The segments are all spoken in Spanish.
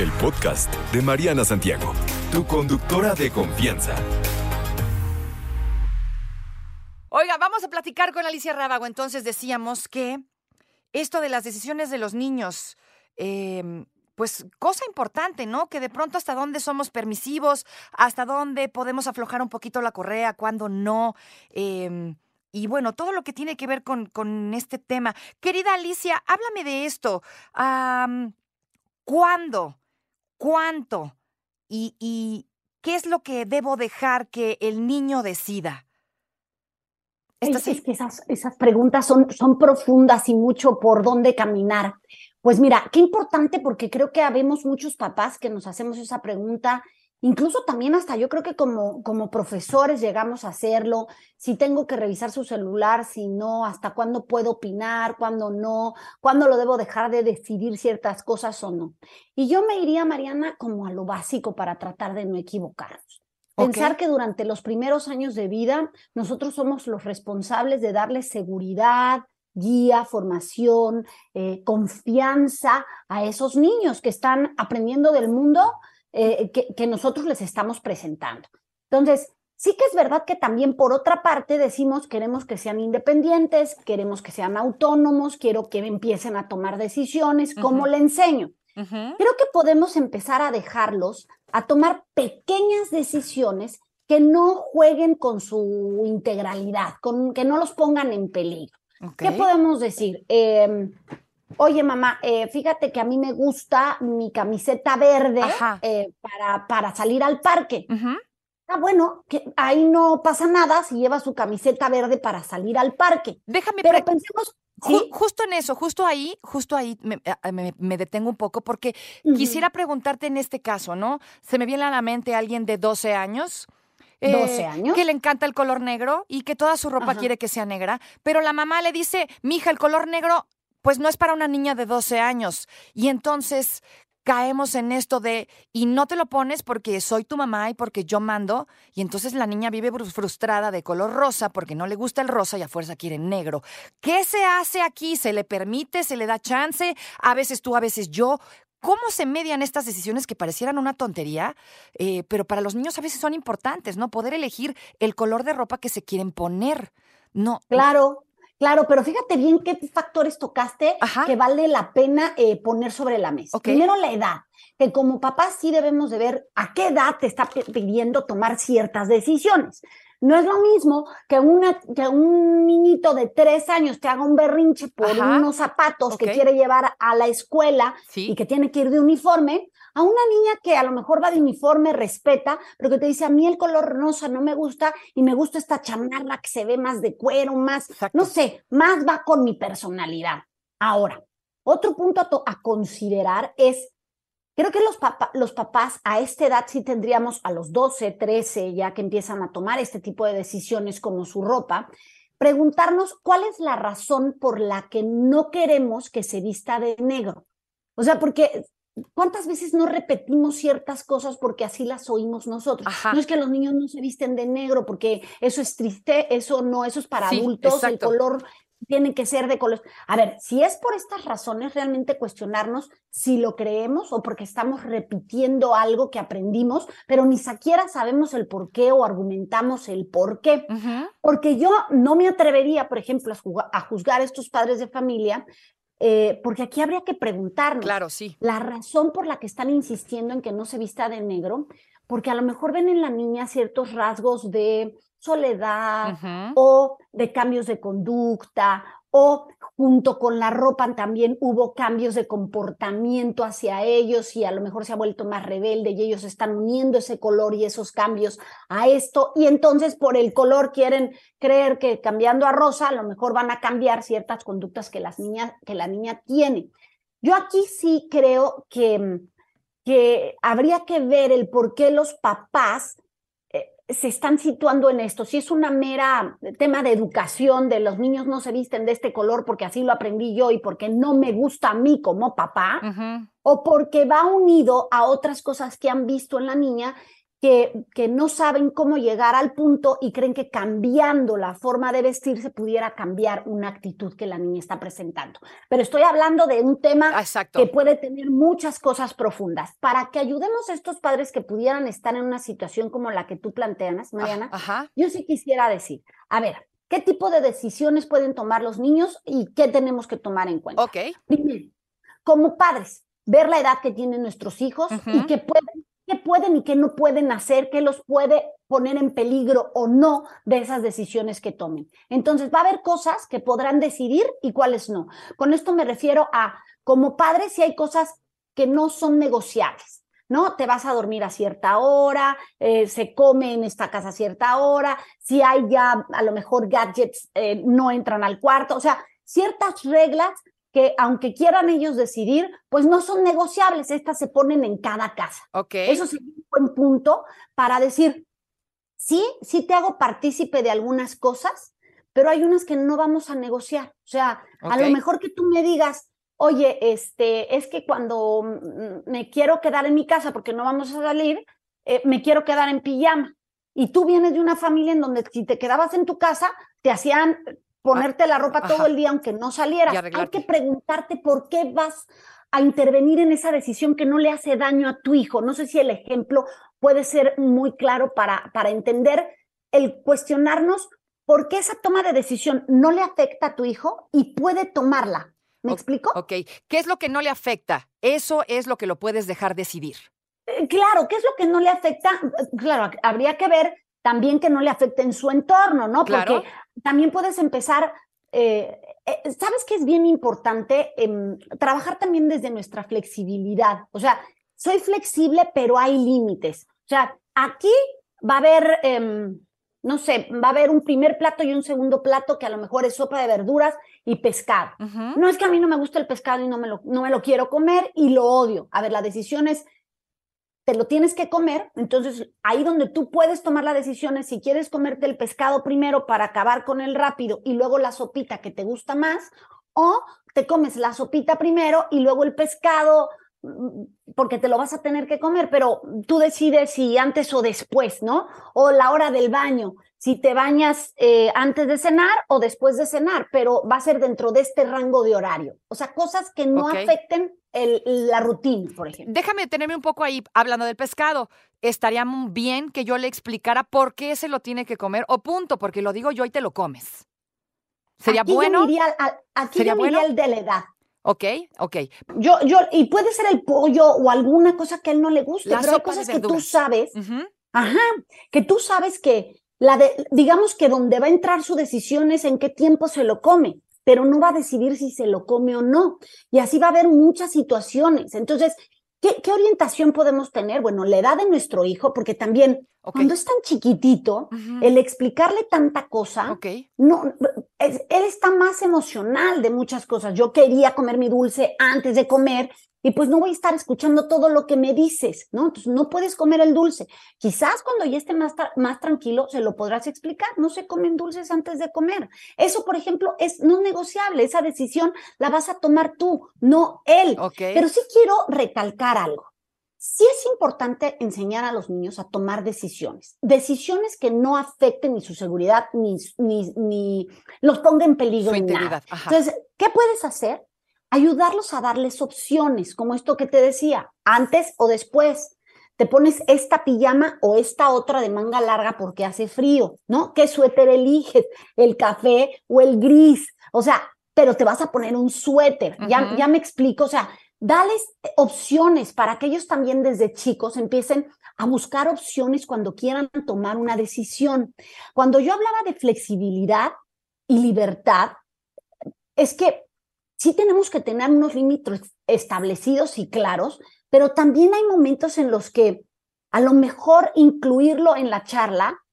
el podcast de Mariana Santiago, tu conductora de confianza. Oiga, vamos a platicar con Alicia Rábago. Entonces decíamos que esto de las decisiones de los niños, em, pues cosa importante, ¿no? Que de pronto hasta dónde somos permisivos, hasta dónde podemos aflojar un poquito la correa, cuándo no. Em, y bueno, todo lo que tiene que ver con, con este tema. Querida Alicia, háblame de esto. ¿Cuándo? ¿Cuánto? Y, ¿Y qué es lo que debo dejar que el niño decida? Es, es, que esas, esas preguntas son, son profundas y mucho por dónde caminar. Pues mira, qué importante porque creo que habemos muchos papás que nos hacemos esa pregunta, incluso también hasta yo creo que como, como profesores llegamos a hacerlo, si tengo que revisar su celular, si no, hasta cuándo puedo opinar, cuándo no, cuándo lo debo dejar de decidir ciertas cosas o no. Y yo me iría, Mariana, como a lo básico para tratar de no equivocarnos. Pensar que durante los primeros años de vida nosotros somos los responsables de darle seguridad, guía, formación, eh, confianza a esos niños que están aprendiendo del mundo eh, que, que nosotros les estamos presentando. Entonces, Sí que es verdad que también por otra parte decimos queremos que sean independientes, queremos que sean autónomos, quiero que empiecen a tomar decisiones, ¿cómo le enseño? Creo que podemos empezar a dejarlos a tomar pequeñas decisiones que no jueguen con su integralidad, con, que no los pongan en peligro. ¿Qué podemos decir? Em, oye, mamá, eh, fíjate que a mí me gusta mi camiseta verde eh, para, para salir al parque. Ah, bueno, que ahí no pasa nada si lleva su camiseta verde para salir al parque. Déjame Pero pensemos justo en eso, justo ahí, justo ahí me, detengo un poco porque quisiera preguntarte en este caso, ¿no? Se me viene a la mente alguien de 12 años. 12 eh, años. Que le encanta el color negro y que toda su ropa quiere que sea negra, pero la mamá le dice, mija, el color negro pues no es para una niña de 12 años. Y entonces, caemos en esto de, y no te lo pones porque soy tu mamá y porque yo mando, y entonces la niña vive frustrada de color rosa porque no le gusta el rosa y a fuerza quiere negro. ¿Qué se hace aquí? ¿Se le permite? ¿Se le da chance? A veces tú, a veces yo. ¿Cómo se median estas decisiones que parecieran una tontería, eh, pero para los niños a veces son importantes, ¿no? Poder elegir el color de ropa que se quieren poner. No. Claro, Claro, pero fíjate bien qué factores tocaste que vale la pena eh, poner sobre la mesa. Primero, la edad, que como papás sí debemos de ver a qué edad te está pidiendo tomar ciertas decisiones. No es lo mismo que, una, que un niñito de tres años te haga un berrinche por unos zapatos que quiere llevar a la escuela y que tiene que ir de uniforme, a una niña que a lo mejor va de uniforme, respeta, pero que te dice, a mí el color rosa no me gusta y me gusta esta chamarra que se ve más de cuero, más, no sé, más va con mi personalidad. Ahora, otro punto a, a considerar es Creo que los, los papás a esta edad sí tendríamos a los 12, 13, ya que empiezan a tomar este tipo de decisiones como su ropa, preguntarnos cuál es la razón por la que no queremos que se vista de negro. O sea, porque ¿Cuántas veces no repetimos ciertas cosas porque así las oímos nosotros? No es que los niños no se visten de negro porque eso es triste, eso no, eso es para adultos, el color tiene que ser de color. A ver, si es por estas razones, realmente cuestionarnos si lo creemos o porque estamos repitiendo algo que aprendimos, pero ni siquiera sabemos el por qué o argumentamos el por qué. Porque yo no me atrevería, por ejemplo, a, juzgar a estos padres de familia eh, porque aquí habría que preguntarnos claro, sí. la razón por la que están insistiendo en que no se vista de negro, porque a lo mejor ven en la niña ciertos rasgos de soledad o de cambios de conducta o junto con la ropa también hubo cambios de comportamiento hacia ellos y a lo mejor se ha vuelto más rebelde y ellos están uniendo ese color y esos cambios a esto y entonces por el color quieren creer que cambiando a rosa a lo mejor van a cambiar ciertas conductas que las niñas que la niña tiene. Yo aquí sí creo que que habría que ver el por qué los papás se están situando en esto. Si es una mera tema de educación, de los niños no se visten de este color porque así lo aprendí yo y porque no me gusta a mí como papá, o porque va unido a otras cosas que han visto en la niña que, que, no saben cómo llegar al punto y creen que cambiando la forma de vestir se pudiera cambiar una actitud que la niña está presentando. Pero estoy hablando de un tema que puede tener muchas cosas profundas. Para que ayudemos a estos padres que pudieran estar en una situación como la que tú planteas, Mariana, yo sí quisiera decir, a ver, ¿qué tipo de decisiones pueden tomar los niños y qué tenemos que tomar en cuenta? Ok. Primero, como padres, ver la edad que tienen nuestros hijos y que pueden pueden y qué no pueden hacer, qué los puede poner en peligro o no de esas decisiones que tomen. Entonces, va a haber cosas que podrán decidir y cuáles no. Con esto me refiero a, como padres, si hay cosas que no son negociables. ¿no? Te vas a dormir a cierta hora, eh, se come en esta casa a cierta hora, si hay ya a lo mejor gadgets, eh, no entran al cuarto, o sea, ciertas reglas que aunque quieran ellos decidir, pues no son negociables, estas se ponen en cada casa. Okay. Eso sería un buen punto para decir, sí, sí te hago partícipe de algunas cosas, pero hay unas que no vamos a negociar. O sea, a lo mejor que tú me digas, oye, este, es que cuando me quiero quedar en mi casa porque no vamos a salir, eh, me quiero quedar en pijama. Y tú vienes de una familia en donde si te quedabas en tu casa, te hacían ponerte la ropa todo el día aunque no salieras. Hay que preguntarte por qué vas a intervenir en esa decisión que no le hace daño a tu hijo. No sé si el ejemplo puede ser muy claro para, para entender el cuestionarnos por qué esa toma de decisión no le afecta a tu hijo y puede tomarla. ¿Me explico? Ok. ¿Qué es lo que no le afecta? Eso es lo que lo puedes dejar decidir. Eh, claro, ¿qué es lo que no le afecta? Claro, habría que ver también que no le afecte en su entorno, ¿no? Porque también puedes empezar, eh, eh, ¿sabes que es bien importante? Em, trabajar también desde nuestra flexibilidad. O sea, soy flexible, pero hay límites. O sea, aquí va a haber, em, no sé, va a haber un primer plato y un segundo plato que a lo mejor es sopa de verduras y pescado. No es que a mí no me gusta el pescado y no me, lo, no me lo quiero comer y lo odio. A ver, la decisión es te lo tienes que comer, entonces ahí donde tú puedes tomar la decisión es si quieres comerte el pescado primero para acabar con el rápido y luego la sopita que te gusta más, o te comes la sopita primero y luego el pescado porque te lo vas a tener que comer, pero tú decides si antes o después, ¿no? O la hora del baño, si te bañas eh, antes de cenar o después de cenar, pero va a ser dentro de este rango de horario. O sea, cosas que no afecten la rutina, por ejemplo. Déjame detenerme un poco ahí hablando del pescado. Estaría bien que yo le explicara por qué se lo tiene que comer o punto, porque lo digo yo y te lo comes. ¿Sería bueno? aquí ¿Sería bueno? el de la edad. Ok, ok. Yo, yo, y puede ser el pollo o alguna cosa que a él no le guste, pero hay cosas que tú sabes, ajá, que tú sabes que la de, digamos que donde va a entrar su decisión es en qué tiempo se lo come pero no va a decidir si se lo come o no. Y así va a haber muchas situaciones. Entonces, ¿qué, orientación podemos tener? Bueno, la edad de nuestro hijo, porque también cuando es tan chiquitito, el explicarle tanta cosa, no, él está más emocional de muchas cosas. Yo quería comer mi dulce antes de comer y pues no voy a estar escuchando todo lo que me dices, ¿no? Entonces no puedes comer el dulce. Quizás cuando ya esté más, más tranquilo se lo podrás explicar, no se comen dulces antes de comer. Eso, por ejemplo, es no negociable, esa decisión la vas a tomar tú, no él. Pero sí quiero recalcar algo. Sí es importante enseñar a los niños a tomar decisiones, decisiones que no afecten ni su seguridad ni, ni, ni los pongan en peligro. Su integridad. Entonces, ¿qué puedes hacer? Ayudarlos a darles opciones, como esto que te decía, antes o después. Te pones esta pijama o esta otra de manga larga porque hace frío, ¿no? ¿Qué suéter eliges? ¿El café o el gris? O sea, pero te vas a poner un suéter. ya, ya me explico. O sea, dales opciones para que ellos también desde chicos empiecen a buscar opciones cuando quieran tomar una decisión. Cuando yo hablaba de flexibilidad y libertad, es que sí tenemos que tener unos límites establecidos y claros, pero también hay momentos en los que a lo mejor incluirlo en la charla,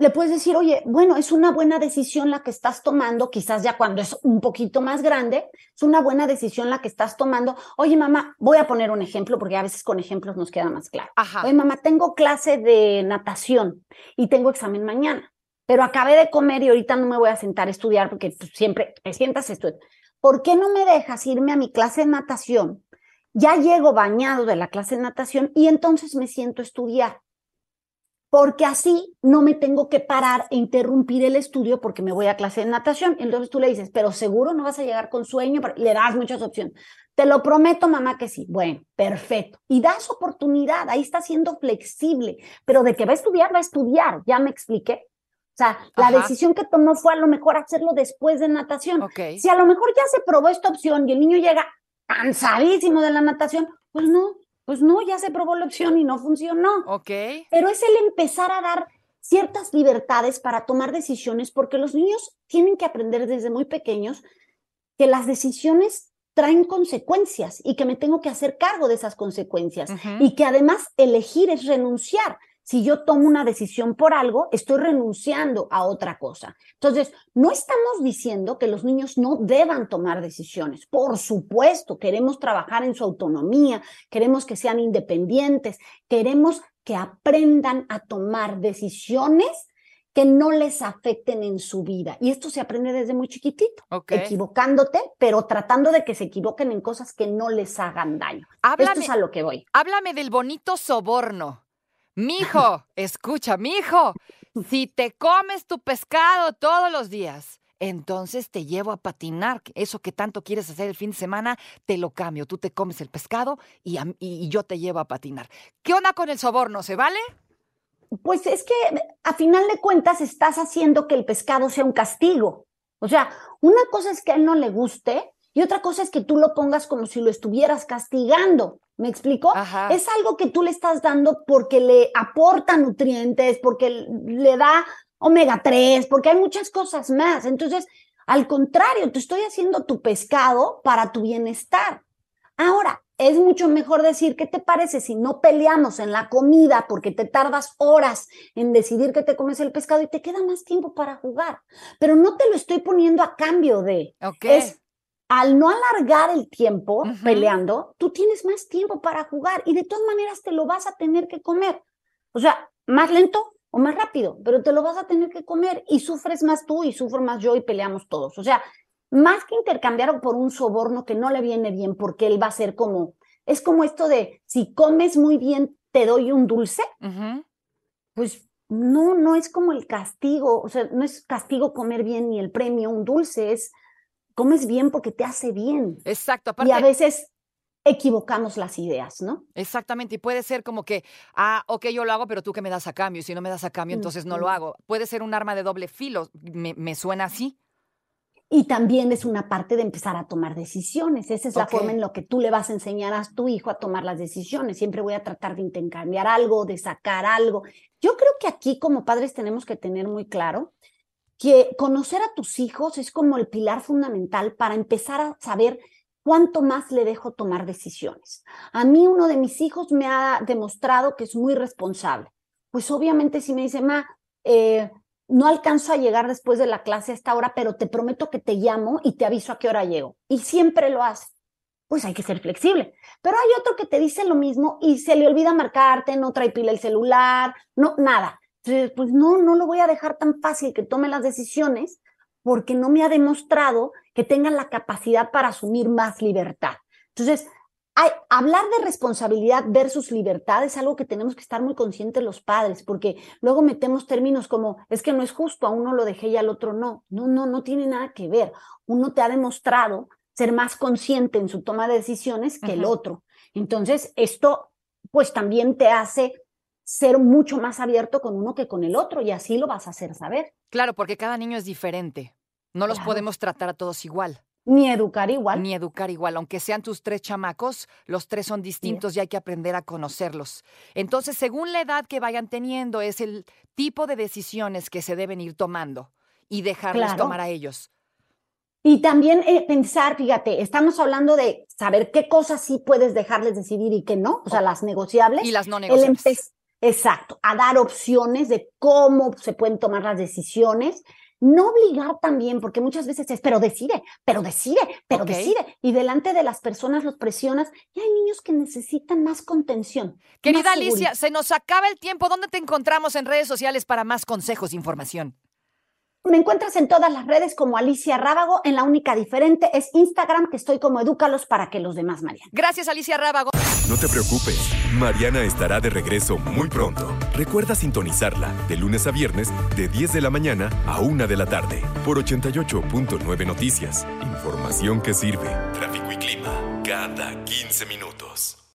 le puedes decir, oye, bueno, es una buena decisión la que estás tomando, quizás ya cuando es un poquito más grande, es una buena decisión la que estás tomando. Oye, mamá, voy a poner un ejemplo porque a veces con ejemplos nos queda más claro. Oye, mamá, tengo clase de natación y tengo examen mañana, pero acabé de comer y ahorita no me voy a sentar a estudiar porque pues, siempre te sientas a estudiar. ¿Por qué no me dejas irme a mi clase de natación? Ya llego bañado de la clase de natación y entonces me siento a estudiar. porque así no me tengo que parar e interrumpir el estudio porque me voy a clase de natación. Entonces tú le dices, pero seguro no vas a llegar con sueño, le das muchas opciones. Te lo prometo, mamá, que sí. Bueno, perfecto. Y das oportunidad, ahí está siendo flexible, pero de que va a estudiar, va a estudiar, ya me expliqué. O sea, la decisión que tomó fue a lo mejor hacerlo después de natación. Si a lo mejor ya se probó esta opción y el niño llega cansadísimo de la natación, pues no, pues no, ya se probó la opción y no funcionó. Ok. Pero es el empezar a dar ciertas libertades para tomar decisiones, porque los niños tienen que aprender desde muy pequeños que las decisiones traen consecuencias y que me tengo que hacer cargo de esas consecuencias y que además elegir es renunciar si yo tomo una decisión por algo, estoy renunciando a otra cosa. Entonces, no estamos diciendo que los niños no deban tomar decisiones. Por supuesto, queremos trabajar en su autonomía, queremos que sean independientes, queremos que aprendan a tomar decisiones que no les afecten en su vida. Y esto se aprende desde muy chiquitito, equivocándote, pero tratando de que se equivoquen en cosas que no les hagan daño. esto es a lo que voy. Háblame del bonito soborno. Mijo, escucha, mijo, si te comes tu pescado todos los días, entonces te llevo a patinar. Eso que tanto quieres hacer el fin de semana, te lo cambio. Tú te comes el pescado y, y, yo te llevo a patinar. ¿Qué onda con el soborno? ¿Se vale? Pues es que a final de cuentas estás haciendo que el pescado sea un castigo. O sea, una cosa es que a él no le guste y otra cosa es que tú lo pongas como si lo estuvieras castigando. ¿Me explico? Es algo que tú le estás dando porque le aporta nutrientes, porque le da omega 3, porque hay muchas cosas más. Entonces, al contrario, te estoy haciendo tu pescado para tu bienestar. Ahora, es mucho mejor decir, ¿qué te parece si no peleamos en la comida porque te tardas horas en decidir que te comes el pescado y te queda más tiempo para jugar? Pero no te lo estoy poniendo a cambio de. Es al no alargar el tiempo peleando, tú tienes más tiempo para jugar y de todas maneras te lo vas a tener que comer. O sea, más lento o más rápido, pero te lo vas a tener que comer y sufres más tú y sufro más yo y peleamos todos. O sea, más que intercambiar por un soborno que no le viene bien porque él va a ser como, es como esto de, si comes muy bien, te doy un dulce, pues no, no es como el castigo, o sea, no es castigo comer bien ni el premio, un dulce, es comes bien porque te hace bien. Exacto. Aparte, y a veces equivocamos las ideas, ¿no? Exactamente, y puede ser como que, ah, ok, yo lo hago, pero tú que me das a cambio, y si no me das a cambio, entonces no lo hago. Puede ser un arma de doble filo, me, suena así. Y también es una parte de empezar a tomar decisiones. Esa es la forma en la que tú le vas a enseñar a tu hijo a tomar las decisiones. Siempre voy a tratar de intercambiar algo, de sacar algo. Yo creo que aquí como padres tenemos que tener muy claro que conocer a tus hijos es como el pilar fundamental para empezar a saber cuánto más le dejo tomar decisiones. A mí uno de mis hijos me ha demostrado que es muy responsable. Pues obviamente si me dice, ma, eh, no alcanzo a llegar después de la clase a esta hora, pero te prometo que te llamo y te aviso a qué hora llego. Y siempre lo hace. Pues hay que ser flexible. Pero hay otro que te dice lo mismo y se le olvida marcarte, no trae pila el celular, no, nada pues no, no lo voy a dejar tan fácil que tome las decisiones porque no me ha demostrado que tenga la capacidad para asumir más libertad. Entonces, hay, hablar de responsabilidad versus libertad es algo que tenemos que estar muy conscientes los padres, porque luego metemos términos como, es que no es justo, a uno lo dejé y al otro no. No, no, no tiene nada que ver. Uno te ha demostrado ser más consciente en su toma de decisiones que el otro. Entonces, esto pues también te hace ser mucho más abierto con uno que con el otro y así lo vas a hacer saber. Claro, porque cada niño es diferente. No los podemos tratar a todos igual. Ni educar igual. Ni educar igual. Aunque sean tus tres chamacos, los tres son distintos y hay que aprender a conocerlos. Entonces, según la edad que vayan teniendo, es el tipo de decisiones que se deben ir tomando y dejarles tomar a ellos. Y también eh, pensar, fíjate, estamos hablando de saber qué cosas sí puedes dejarles decidir y qué no, o sea, las negociables. Y las no negociables. Exacto, a dar opciones de cómo se pueden tomar las decisiones. No obligar también, porque muchas veces es, pero decide, pero decide, pero decide. Y delante de las personas los presionas. Y hay niños que necesitan más contención. Querida Alicia, se nos acaba el tiempo. ¿Dónde te encontramos en redes sociales para más consejos e información? Me encuentras en todas las redes como Alicia Rábago. En la única diferente es Instagram, que estoy como Edúcalos para que los demás, Mariana. Gracias, Alicia Rábago. No te preocupes, Mariana estará de regreso muy pronto. Recuerda sintonizarla de lunes a viernes de 10 de la mañana a 1 de la tarde por 88.9 Noticias. Información que sirve. Tráfico y clima cada 15 minutos.